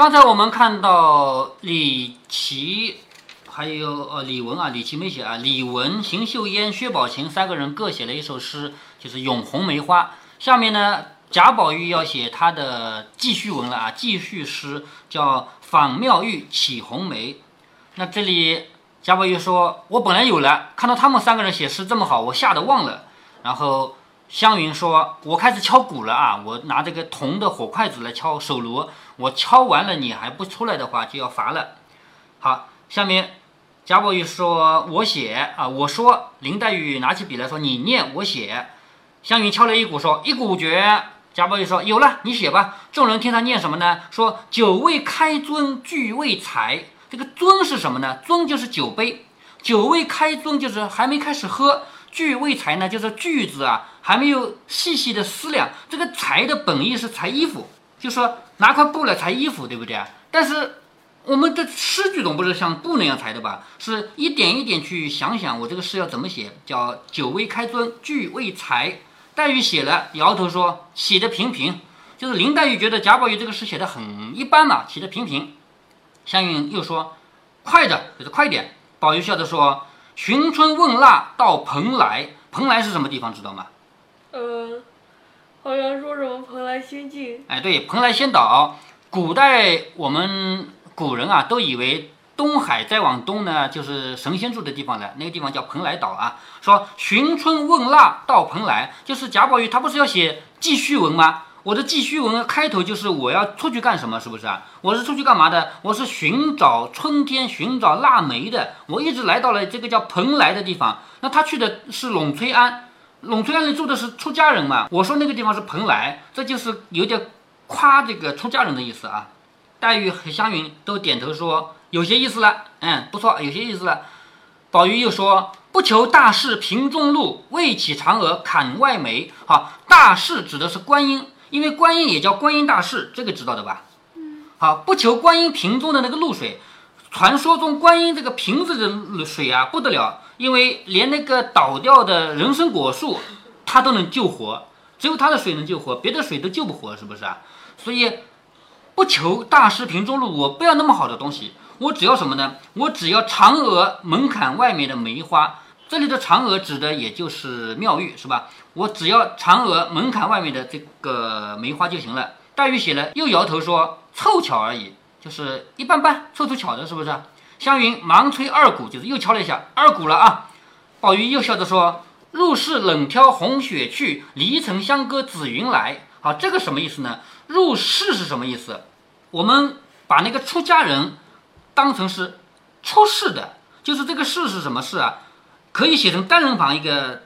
刚才我们看到李琦，还有呃李文啊，李琦没写啊，李文、邢岫烟、薛宝琴三个人各写了一首诗，就是《咏红梅花》。下面呢，贾宝玉要写他的记叙文了啊，记叙诗叫《访妙玉起红梅》。那这里贾宝玉说：“我本来有了，看到他们三个人写诗这么好，我吓得忘了。”然后湘云说：“我开始敲鼓了啊，我拿这个铜的火筷子来敲手锣，我敲完了你还不出来的话就要罚了。”好，下面贾宝玉说：“我写啊，我说。”林黛玉拿起笔来说：“你念，我写。”湘云敲了一鼓说：“一鼓绝。”贾宝玉说：“有了，你写吧。”众人听他念什么呢？说：“酒未开樽俱未裁。”这个樽是什么呢？樽就是酒杯，酒未开樽就是还没开始喝。俱未裁呢，就是句子啊还没有细细的思量。这个裁的本意是裁衣服，就说拿块布来裁衣服，对不对啊？但是我们的诗句总不是像布那样裁的吧？是一点一点去想想，我这个诗要怎么写？叫酒未开樽俱未裁。黛玉写了，摇头说写的平平。就是林黛玉觉得贾宝玉这个诗写的很一般嘛，写的平平。湘云又说快的，就是快点。宝玉笑着说。寻春问腊到蓬莱，蓬莱是什么地方？知道吗？呃，好像说什么蓬莱仙境。哎，对，蓬莱仙岛。古代我们古人啊，都以为东海再往东呢，就是神仙住的地方了。那个地方叫蓬莱岛啊。说寻春问腊到蓬莱，就是贾宝玉他不是要写记叙文吗？我的记叙文开头就是我要出去干什么，是不是啊？我是出去干嘛的？我是寻找春天，寻找腊梅的。我一直来到了这个叫蓬莱的地方。那他去的是栊翠庵，栊翠那里住的是出家人嘛？我说那个地方是蓬莱，这就是有点夸这个出家人的意思啊。黛玉和湘云都点头说有些意思了，嗯，不错，有些意思了。宝玉又说。不求大事平中路，未起嫦娥砍外梅。好，大事指的是观音。因为观音也叫观音大士，这个知道的吧？嗯。好，不求观音瓶中的那个露水。传说中观音这个瓶子的水啊，不得了，因为连那个倒掉的人参果树，它都能救活，只有它的水能救活，别的水都救不活，是不是啊？所以不求大师瓶中路，我不要那么好的东西，我只要什么呢？我只要嫦娥门槛外面的梅花。这里的嫦娥指的也就是妙玉，是吧？我只要嫦娥门槛外面的这个梅花就行了。黛玉写了，又摇头说凑巧而已，就是一般般，凑凑巧的，是不是？湘云忙吹二鼓，就是又敲了一下二鼓了啊。宝玉又笑着说：“入室冷挑红雪去，离城相隔紫云来。”好，这个什么意思呢？入室是什么意思？我们把那个出家人当成是出世的，就是这个事是什么事啊？可以写成单人旁一个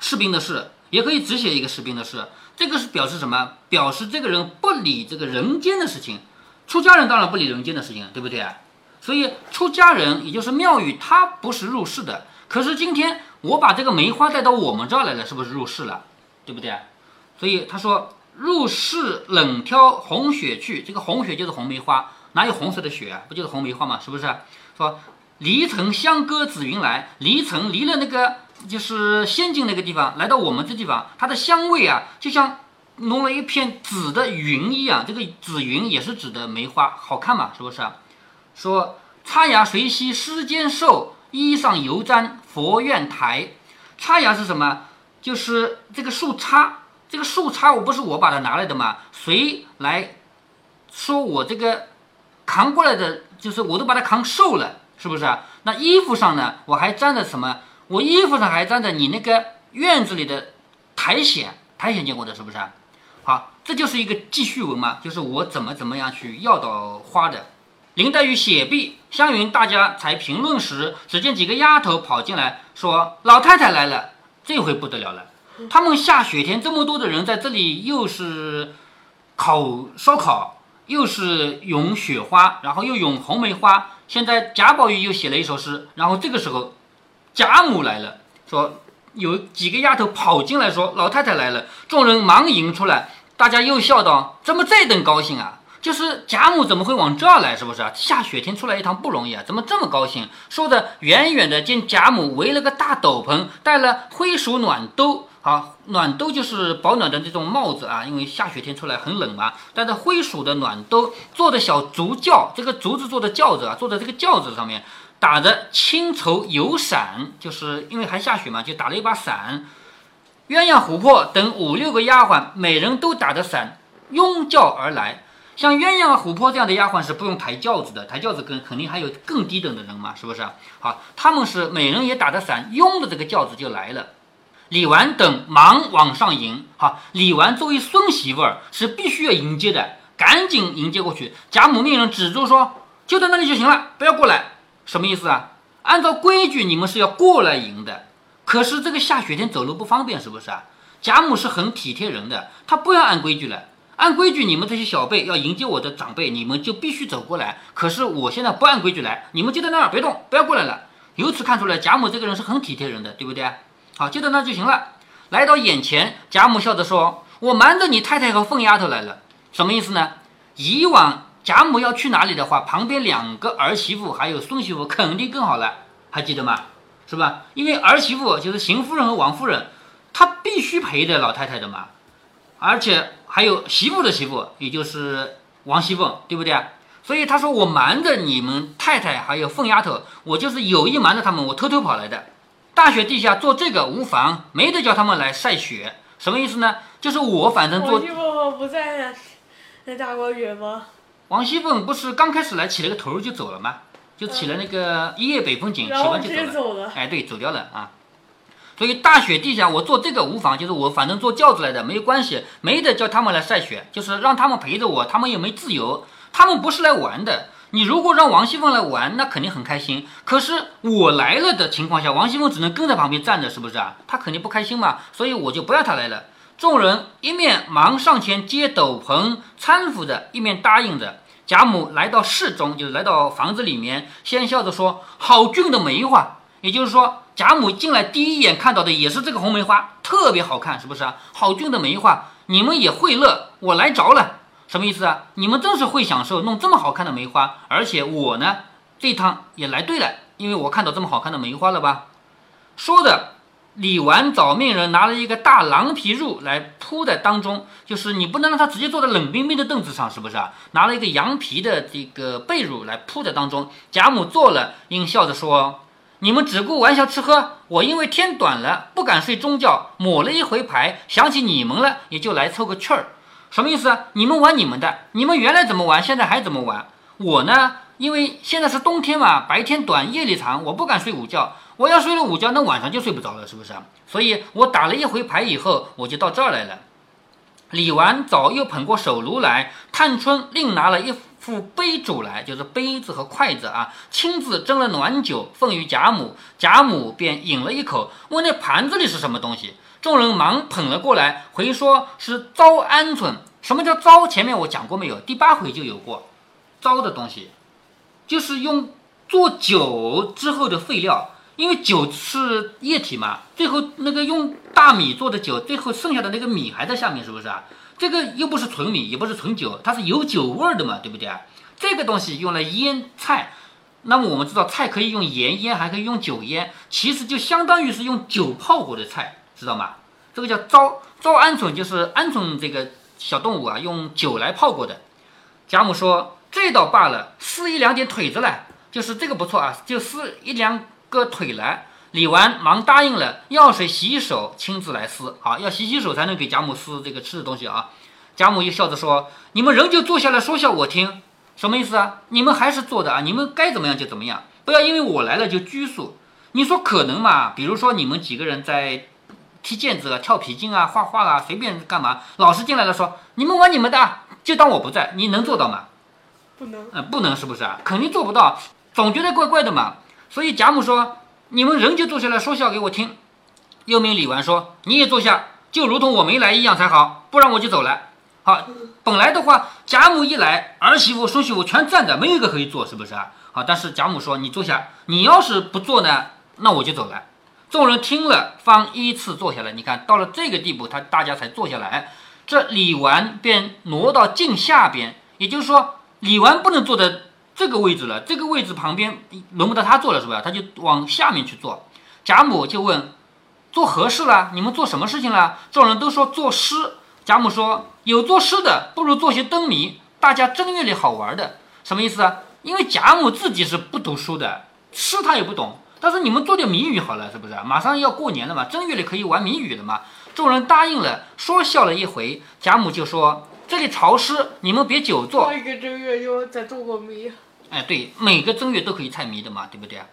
士兵的士，也可以只写一个士兵的士。这个是表示什么？表示这个人不理这个人间的事情。出家人当然不理人间的事情，对不对啊？所以出家人也就是庙宇，他不是入世的。可是今天我把这个梅花带到我们这儿来了，是不是入世了？对不对？所以他说入世冷挑红雪去，这个红雪就是红梅花，哪有红色的雪啊？不就是红梅花吗？是不是？说。离城相隔紫云来，离城离了那个就是仙境那个地方，来到我们这地方，它的香味啊，就像弄了一片紫的云一样。这个紫云也是指的梅花，好看嘛，是不是？说插芽随溪诗间瘦，衣上犹沾佛院台。插芽是什么？就是这个树杈。这个树杈我不是我把它拿来的吗？谁来说我这个扛过来的，就是我都把它扛瘦了。是不是啊？那衣服上呢？我还沾着什么？我衣服上还沾着你那个院子里的苔藓，苔藓见过的是不是？好，这就是一个记叙文嘛，就是我怎么怎么样去要到花的。林黛玉写毕，湘云大家才评论时，只见几个丫头跑进来，说：“老太太来了，这回不得了了。他们下雪天这么多的人在这里，又是烤烧烤，又是咏雪花，然后又咏红梅花。”现在贾宝玉又写了一首诗，然后这个时候，贾母来了，说有几个丫头跑进来，说老太太来了，众人忙迎出来，大家又笑道：怎么这等高兴啊？就是贾母怎么会往这儿来？是不是啊？下雪天出来一趟不容易啊，怎么这么高兴？说着远远的见贾母围了个大斗篷，戴了灰鼠暖兜。好，暖兜就是保暖的这种帽子啊，因为下雪天出来很冷嘛。戴着灰鼠的暖兜坐着小竹轿，这个竹子做的轿子啊，坐在这个轿子上面，打着青绸油伞，就是因为还下雪嘛，就打了一把伞。鸳鸯琥珀等五六个丫鬟，每人都打着伞，拥轿而来。像鸳鸯、琥珀这样的丫鬟是不用抬轿子的，抬轿子跟肯定还有更低等的人嘛，是不是？好，他们是每人也打着伞，拥着这个轿子就来了。李纨等忙往上迎，好，李纨作为孙媳妇儿是必须要迎接的，赶紧迎接过去。贾母命人止住说：“就在那里就行了，不要过来。”什么意思啊？按照规矩，你们是要过来迎的。可是这个下雪天走路不方便，是不是啊？贾母是很体贴人的，她不要按规矩了。按规矩，你们这些小辈要迎接我的长辈，你们就必须走过来。可是我现在不按规矩来，你们就在那儿别动，不要过来了。由此看出来，贾母这个人是很体贴人的，对不对？好，就在那就行了。来到眼前，贾母笑着说：“我瞒着你太太和凤丫头来了。”什么意思呢？以往贾母要去哪里的话，旁边两个儿媳妇还有孙媳妇肯定更好了，还记得吗？是吧？因为儿媳妇就是邢夫人和王夫人，她必须陪着老太太的嘛。而且还有媳妇的媳妇，也就是王熙凤，对不对？所以他说我瞒着你们太太还有凤丫头，我就是有意瞒着他们，我偷偷跑来的。大雪地下做这个无妨，没得叫他们来晒雪，什么意思呢？就是我反正做。王熙凤不在那大观园吗？王熙凤不是刚开始来起了个头就走了吗？就起了那个一夜北风景，起完就走了。哎，对，走掉了啊。所以大雪地下我做这个无妨，就是我反正坐轿子来的，没有关系，没得叫他们来晒雪，就是让他们陪着我，他们也没自由，他们不是来玩的。你如果让王熙凤来玩，那肯定很开心。可是我来了的情况下，王熙凤只能跟在旁边站着，是不是啊？她肯定不开心嘛。所以我就不要她来了。众人一面忙上前接斗篷搀扶着，一面答应着。贾母来到室中，就是来到房子里面，先笑着说：“好俊的梅花。”也就是说，贾母进来第一眼看到的也是这个红梅花，特别好看，是不是啊？好俊的梅花，你们也会乐，我来着了。什么意思啊？你们真是会享受弄这么好看的梅花，而且我呢，这趟也来对了，因为我看到这么好看的梅花了吧？说着，李纨找命人拿了一个大狼皮褥来铺在当中，就是你不能让他直接坐在冷冰冰的凳子上，是不是啊？拿了一个羊皮的这个被褥来铺在当中。贾母坐了，应笑着说：“你们只顾玩笑吃喝，我因为天短了，不敢睡中觉，抹了一回牌，想起你们了，也就来凑个趣儿。”什么意思啊？你们玩你们的，你们原来怎么玩，现在还怎么玩？我呢，因为现在是冬天嘛，白天短，夜里长，我不敢睡午觉。我要睡了午觉，那晚上就睡不着了，是不是？所以我打了一回牌以后，我就到这儿来了。李纨早又捧过手炉来，探春另拿了一副杯箸来，就是杯子和筷子啊，亲自斟了暖酒，奉与贾母。贾母便饮了一口，问那盘子里是什么东西。众人忙捧了过来，回说是糟鹌鹑。什么叫糟？前面我讲过没有？第八回就有过，糟的东西，就是用做酒之后的废料。因为酒是液体嘛，最后那个用大米做的酒，最后剩下的那个米还在下面，是不是啊？这个又不是纯米，也不是纯酒，它是有酒味儿的嘛，对不对啊？这个东西用来腌菜，那么我们知道菜可以用盐腌，还可以用酒腌，其实就相当于是用酒泡过的菜。知道吗？这个叫糟糟鹌鹑，就是鹌鹑这个小动物啊，用酒来泡过的。贾母说：“这倒罢了，撕一两点腿子来，就是这个不错啊，就撕一两个腿来。”李纨忙答应了，要水洗手，亲自来撕。好，要洗洗手才能给贾母撕这个吃的东西啊。贾母又笑着说：“你们仍旧坐下来说笑我听，什么意思啊？你们还是坐的啊？你们该怎么样就怎么样，不要因为我来了就拘束。你说可能嘛？比如说你们几个人在。”踢毽子啊，跳皮筋啊，画画啊，随便干嘛。老师进来了，说你们玩你们的，就当我不在。你能做到吗？不能。嗯，不能，是不是啊？肯定做不到，总觉得怪怪的嘛。所以贾母说：“你们人就坐下来说笑给我听。”又命李纨说：“你也坐下，就如同我没来一样才好，不然我就走了。”好，本来的话，贾母一来，儿媳妇、孙媳妇全站着，没有一个可以坐，是不是啊？好，但是贾母说：“你坐下，你要是不坐呢，那我就走了。”众人听了，方依次坐下来。你看到了这个地步，他大家才坐下来。这李纨便挪到镜下边，也就是说，李纨不能坐在这个位置了。这个位置旁边轮不到他坐了，是吧？他就往下面去坐。贾母就问做何事了？你们做什么事情了？”众人都说作诗。贾母说：“有作诗的，不如做些灯谜，大家正月里好玩的。”什么意思啊？因为贾母自己是不读书的，诗她也不懂。但是你们做点谜语好了，是不是？马上要过年了嘛，正月里可以玩谜语了嘛。众人答应了，说笑了一回。贾母就说：“这里潮湿，你们别久坐。”一个正月就再做个谜。哎，对，每个正月都可以猜谜的嘛，对不对啊？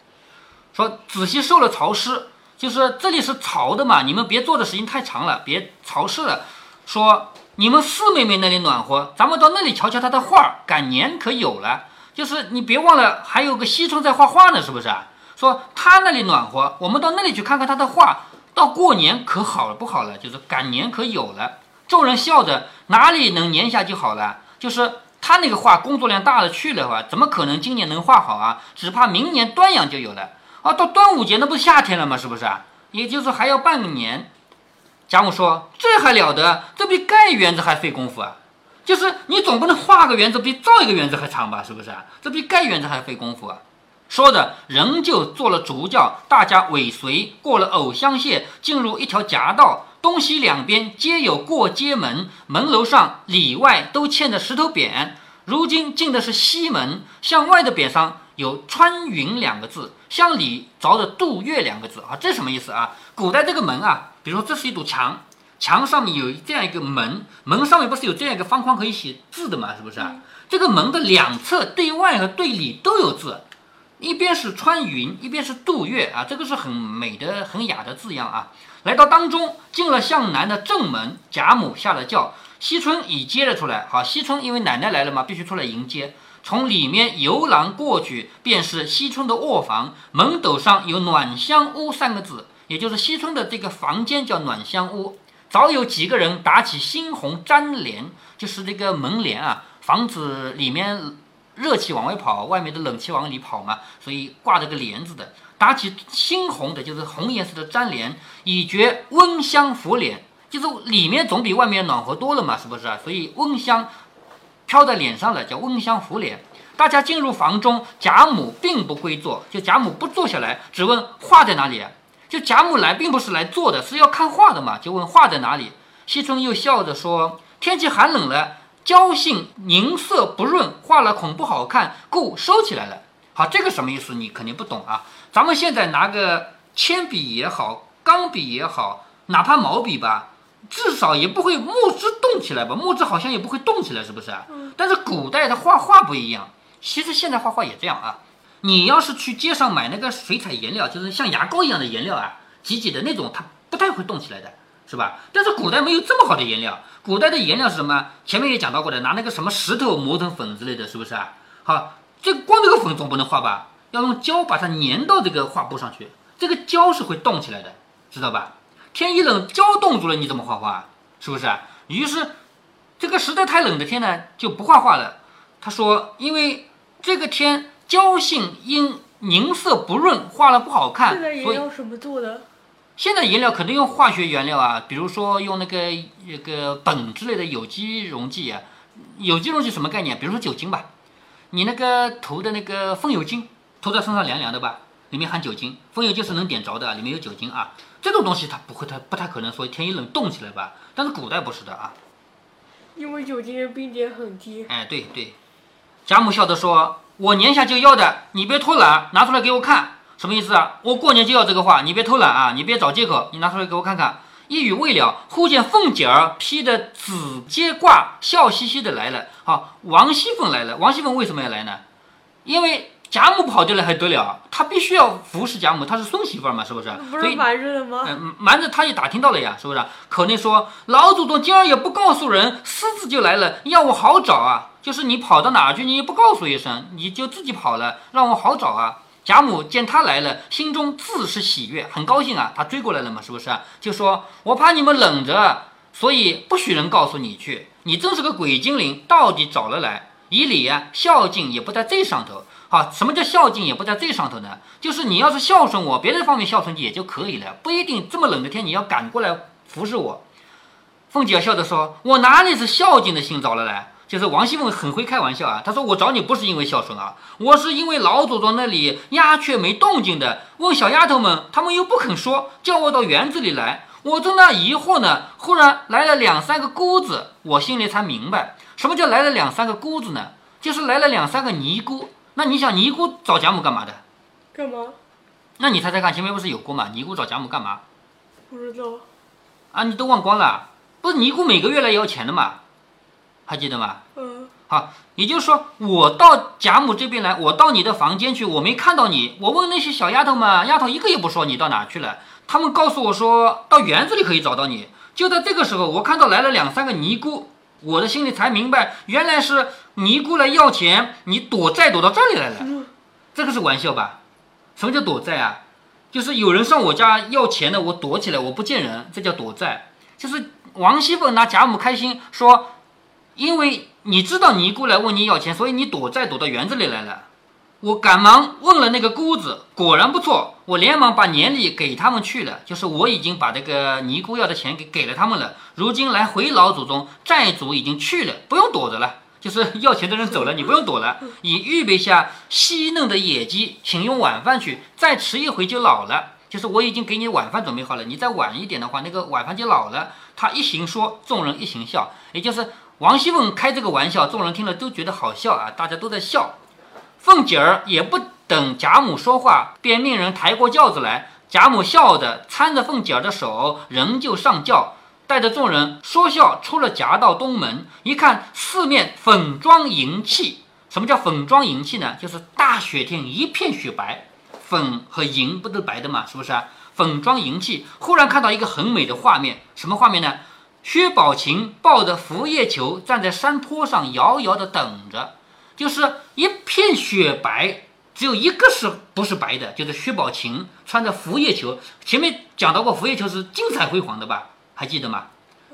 说仔细受了潮湿，就是这里是潮的嘛，你们别坐的时间太长了，别潮湿了。说。你们四妹妹那里暖和，咱们到那里瞧瞧她的画，赶年可有了。就是你别忘了，还有个惜春在画画呢，是不是啊？说她那里暖和，我们到那里去看看她的画，到过年可好了不好了？就是赶年可有了。众人笑着，哪里能年下就好了？就是他那个画工作量大了去了话，怎么可能今年能画好啊？只怕明年端阳就有了啊！到端午节那不是夏天了吗？是不是啊？也就是还要半个年。贾母说：“这还了得？这比盖园子还费功夫啊！就是你总不能画个园子比造一个园子还长吧？是不是啊？这比盖园子还费功夫啊！”说着，仍旧做了竹轿，大家尾随，过了藕香榭，进入一条夹道，东西两边皆有过街门，门楼上里外都嵌着石头匾。如今进的是西门，向外的匾上有“穿云”两个字，向里凿着“渡月”两个字啊！这什么意思啊？古代这个门啊。比如说，这是一堵墙，墙上面有这样一个门，门上面不是有这样一个方框可以写字的嘛？是不是啊？这个门的两侧对外和对里都有字，一边是穿云，一边是渡月啊，这个是很美的、很雅的字样啊。来到当中，进了向南的正门，贾母下了轿，惜春已接了出来。好，惜春因为奶奶来了嘛，必须出来迎接。从里面游廊过去，便是惜春的卧房，门斗上有“暖香屋”三个字。也就是惜春的这个房间叫暖香屋，早有几个人打起猩红粘帘，就是这个门帘啊，防止里面热气往外跑，外面的冷气往里跑嘛，所以挂着个帘子的。打起猩红的，就是红颜色的粘帘，以觉温香拂脸，就是里面总比外面暖和多了嘛，是不是啊？所以温香飘在脸上了，叫温香拂脸。大家进入房中，贾母并不归坐，就贾母不坐下来，只问画在哪里。就贾母来并不是来坐的，是要看画的嘛。就问画在哪里。惜春又笑着说：“天气寒冷了，胶性凝色不润，画了恐不好看，故收起来了。”好，这个什么意思？你肯定不懂啊。咱们现在拿个铅笔也好，钢笔也好，哪怕毛笔吧，至少也不会木质动起来吧？木质好像也不会动起来，是不是？但是古代的画画不一样，其实现在画画也这样啊。你要是去街上买那个水彩颜料，就是像牙膏一样的颜料啊，挤挤的那种，它不太会动起来的，是吧？但是古代没有这么好的颜料，古代的颜料是什么？前面也讲到过的，拿那个什么石头磨成粉之类的，是不是啊？好，这光这个粉总不能画吧？要用胶把它粘到这个画布上去，这个胶是会动起来的，知道吧？天一冷，胶冻住了，你怎么画画？是不是啊？于是这个实在太冷的天呢，就不画画了。他说，因为这个天。胶性因凝色不润，画了不好看。现在颜料什么做的？现在颜料肯定用化学原料啊，比如说用那个那个苯之类的有机溶剂啊。有机溶剂什么概念？比如说酒精吧，你那个涂的那个风油精，涂在身上凉凉的吧，里面含酒精。风油精是能点着的，里面有酒精啊。这种东西它不会，它不太可能说天一冷冻起来吧？但是古代不是的啊，因为酒精的冰点很低。哎，对对。贾母笑着说。我年下就要的，你别偷懒，拿出来给我看，什么意思啊？我过年就要这个画，你别偷懒啊！你别找借口，你拿出来给我看看。一语未了，忽见凤姐儿披着紫接褂，笑嘻嘻的来了。好，王熙凤来了。王熙凤为什么要来呢？因为贾母跑掉了还得了？她必须要服侍贾母，她是孙媳妇嘛，是不是？不是瞒着的吗？嗯，瞒着，她也打听到了呀，是不是？口内说老祖宗今儿也不告诉人，私自就来了，要我好找啊。就是你跑到哪儿去，你也不告诉一声，你就自己跑了，让我好找啊！贾母见他来了，心中自是喜悦，很高兴啊。他追过来了嘛，是不是？就说我怕你们冷着，所以不许人告诉你去。你真是个鬼精灵，到底找了来。以礼啊，孝敬也不在这上头。好，什么叫孝敬也不在这上头呢？就是你要是孝顺我，别的方面孝顺也就可以了，不一定这么冷的天你要赶过来服侍我。凤姐笑着说：“我哪里是孝敬的心找了来？”就是王熙凤很会开玩笑啊，她说我找你不是因为孝顺啊，我是因为老祖宗那里鸦雀没动静的，问小丫头们，她们又不肯说，叫我到园子里来。我正那疑惑呢，忽然来了两三个姑子，我心里才明白，什么叫来了两三个姑子呢？就是来了两三个尼姑。那你想尼姑找贾母干嘛的？干嘛？那你猜猜看，前面不是有过吗？尼姑找贾母干嘛？不知道。啊，你都忘光了？不是尼姑每个月来要钱的嘛？还记得吗？嗯。好，也就是说，我到贾母这边来，我到你的房间去，我没看到你。我问那些小丫头们，丫头一个也不说你到哪去了。他们告诉我说，到园子里可以找到你。就在这个时候，我看到来了两三个尼姑，我的心里才明白，原来是尼姑来要钱，你躲债躲到这里来了。这个是玩笑吧？什么叫躲债啊？就是有人上我家要钱的，我躲起来，我不见人，这叫躲债。就是王熙凤拿贾母开心，说，因为你知道尼姑来问你要钱，所以你躲债躲到园子里来了。我赶忙问了那个姑子，果然不错。我连忙把年礼给他们去了，就是我已经把这个尼姑要的钱给给了他们了。如今来回老祖宗，债主已经去了，不用躲着了。就是要钱的人走了，你不用躲了。已预备下细嫩的野鸡，请用晚饭去。再迟一回就老了。就是我已经给你晚饭准备好了，你再晚一点的话，那个晚饭就老了。他一行说，众人一行笑，也就是王熙凤开这个玩笑，众人听了都觉得好笑啊，大家都在笑。凤姐儿也不等贾母说话，便命人抬过轿子来。贾母笑的搀着凤姐儿的手，仍旧上轿，带着众人说笑出了夹道东门。一看四面粉妆银器，什么叫粉妆银器呢？就是大雪天一片雪白，粉和银不都白的嘛？是不是啊？粉妆银器。忽然看到一个很美的画面，什么画面呢？薛宝琴抱着浮叶球站在山坡上，遥遥的等着。就是一片雪白，只有一个是不是白的？就是薛宝琴穿着浮叶球。前面讲到过，浮叶球是金彩辉煌的吧？还记得吗？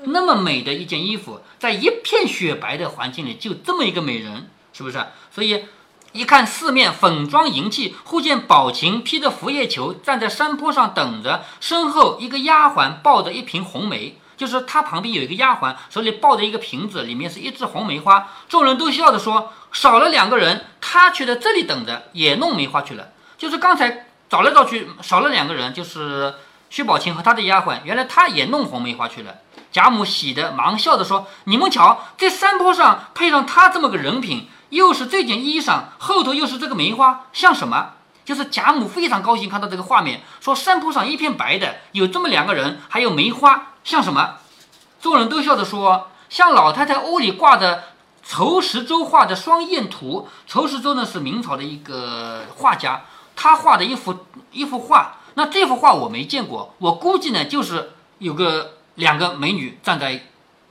那么美的一件衣服，在一片雪白的环境里，就这么一个美人，是不是？所以一看四面粉妆银器，忽见宝琴披着拂叶球站在山坡上等着，身后一个丫鬟抱着一瓶红梅。就是他旁边有一个丫鬟，手里抱着一个瓶子，里面是一枝红梅花。众人都笑着说：“少了两个人，他却在这里等着，也弄梅花去了。”就是刚才找来找去，少了两个人，就是薛宝琴和他的丫鬟，原来他也弄红梅花去了。贾母喜得忙笑着说：“你们瞧，这山坡上配上他这么个人品，又是这件衣裳，后头又是这个梅花，像什么？”就是贾母非常高兴看到这个画面，说：“山坡上一片白的，有这么两个人，还有梅花。”像什么？众人都笑着说：“像老太太屋里挂的仇石洲画的双燕图。仇石洲呢是明朝的一个画家，他画的一幅一幅画。那这幅画我没见过，我估计呢就是有个两个美女站在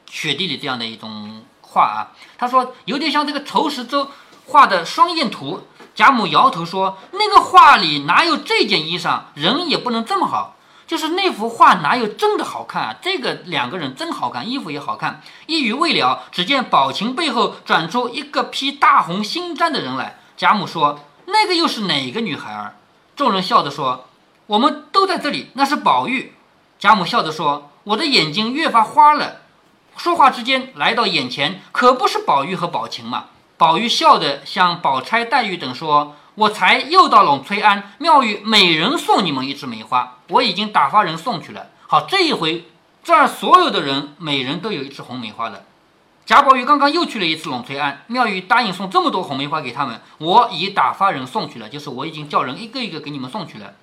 雪地里这样的一种画啊。他说有点像这个仇石洲画的双燕图。贾母摇头说：那个画里哪有这件衣裳？人也不能这么好。”就是那幅画哪有真的好看啊？这个两个人真好看，衣服也好看。一语未了，只见宝琴背后转出一个披大红新毡的人来。贾母说：“那个又是哪个女孩儿？”众人笑着说：“我们都在这里，那是宝玉。”贾母笑着说：“我的眼睛越发花了。”说话之间来到眼前，可不是宝玉和宝琴嘛？宝玉笑着向宝钗、黛玉等说。我才又到陇翠庵庙宇，每人送你们一枝梅花。我已经打发人送去了。好，这一回这儿所有的人每人都有一枝红梅花了。贾宝玉刚刚又去了一次陇翠庵庙宇，答应送这么多红梅花给他们。我已打发人送去了，就是我已经叫人一个一个给你们送去了。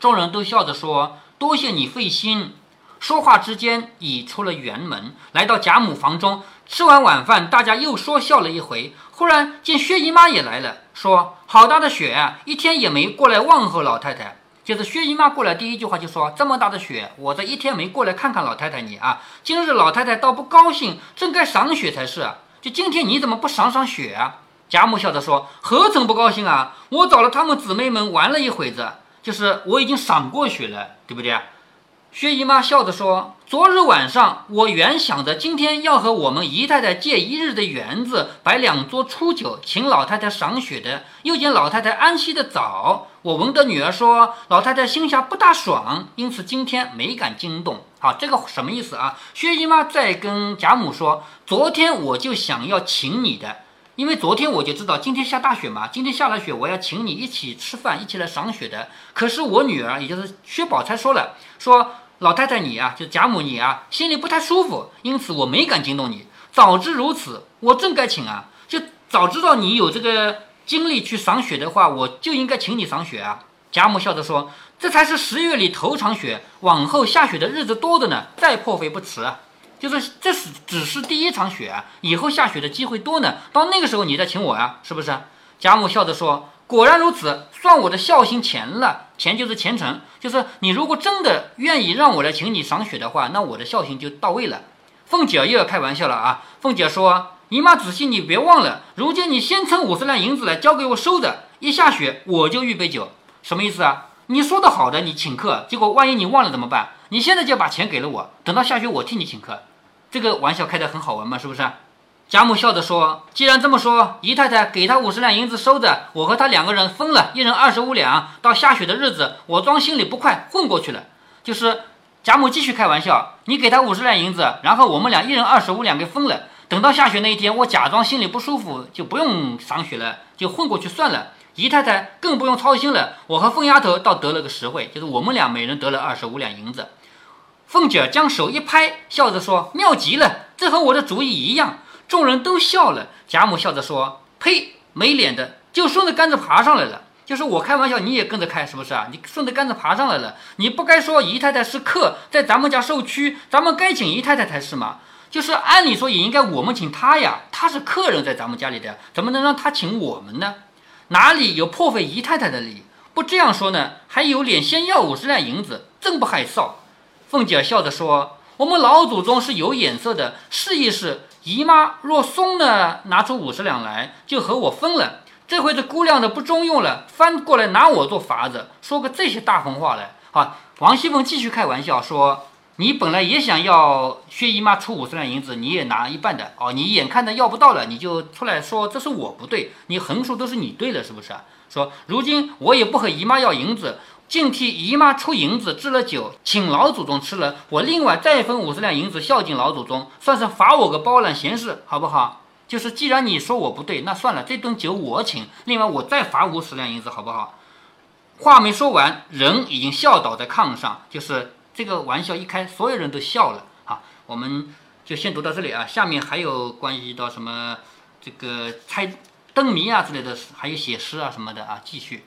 众人都笑着说：“多谢你费心。”说话之间已出了园门，来到贾母房中。吃完晚饭，大家又说笑了一回。忽然见薛姨妈也来了，说：“好大的雪，一天也没过来问候老太太。”就是薛姨妈过来，第一句话就说：“这么大的雪，我这一天没过来看看老太太你啊。今日老太太倒不高兴，正该赏雪才是。就今天你怎么不赏赏雪啊？”贾母笑着说：“何曾不高兴啊？我找了她们姊妹们玩了一会子，就是我已经赏过雪了，对不对？”薛姨妈笑着说：“昨日晚上，我原想着今天要和我们姨太太借一日的园子，摆两桌初酒，请老太太赏雪的。又见老太太安息的早，我闻得女儿说老太太心下不大爽，因此今天没敢惊动好，这个什么意思啊？薛姨妈在跟贾母说：“昨天我就想要请你的，因为昨天我就知道今天下大雪嘛，今天下了雪，我要请你一起吃饭，一起来赏雪的。可是我女儿，也就是薛宝钗说了，说老太太你啊，就贾母你啊，心里不太舒服，因此我没敢惊动你。早知如此，我正该请啊，就早知道你有这个精力去赏雪的话，我就应该请你赏雪啊。”贾母笑着说：“这才是十月里头场雪，往后下雪的日子多着呢，再破费不迟啊。就是这是只是第一场雪，以后下雪的机会多呢。到那个时候你再请我呀，是不是？”贾母笑着说：“果然如此，算我的孝心钱了。钱就是虔诚，就是你如果真的愿意让我来请你赏雪的话，那我的孝心就到位了。”凤姐又要开玩笑了啊！凤姐说：“姨妈仔细，你别忘了，如今你先称五十两银子来交给我收着，一下雪我就预备酒。”什么意思啊？你说的好的，你请客，结果万一你忘了怎么办？你现在就把钱给了我，等到下雪我替你请客，这个玩笑开得很好玩嘛，是不是？贾母笑着说：“既然这么说，姨太太给他五十两银子收着，我和他两个人分了一人二十五两，到下雪的日子，我装心里不快混过去了。就是贾母继续开玩笑，你给他五十两银子，然后我们俩一人二十五两给分了，等到下雪那一天，我假装心里不舒服，就不用赏雪了，就混过去算了。”姨太太更不用操心了，我和凤丫头倒得了个实惠，就是我们俩每人得了二十五两银子。凤姐将手一拍，笑着说：“妙极了，这和我的主意一样。”众人都笑了。贾母笑着说：“呸，没脸的，就顺着杆子爬上来了。就是我开玩笑，你也跟着开，是不是啊？你顺着杆子爬上来了，你不该说姨太太是客，在咱们家受屈，咱们该请姨太太才是嘛。就是按理说也应该我们请她呀，她是客人，在咱们家里的，怎么能让她请我们呢？”哪里有破费姨太太的理？不这样说呢，还有脸先要五十两银子，真不害臊。凤姐笑着说：“我们老祖宗是有眼色的，试一试。姨妈若松呢，拿出五十两来，就和我分了。这回这姑娘的不中用了，翻过来拿我做法子，说个这些大风话来。”好，王熙凤继续开玩笑说。你本来也想要薛姨妈出五十两银子，你也拿一半的哦。你眼看着要不到了，你就出来说这是我不对，你横竖都是你对了，是不是？说如今我也不和姨妈要银子，竟替姨妈出银子置了酒，请老祖宗吃了，我另外再分五十两银子孝敬老祖宗，算是罚我个包揽闲事，好不好？就是既然你说我不对，那算了，这顿酒我请，另外我再罚五十两银子，好不好？话没说完，人已经笑倒在炕上，就是。这个玩笑一开，所有人都笑了。好，我们就先读到这里啊。下面还有关于到什么这个猜灯谜啊之类的，还有写诗啊什么的啊，继续。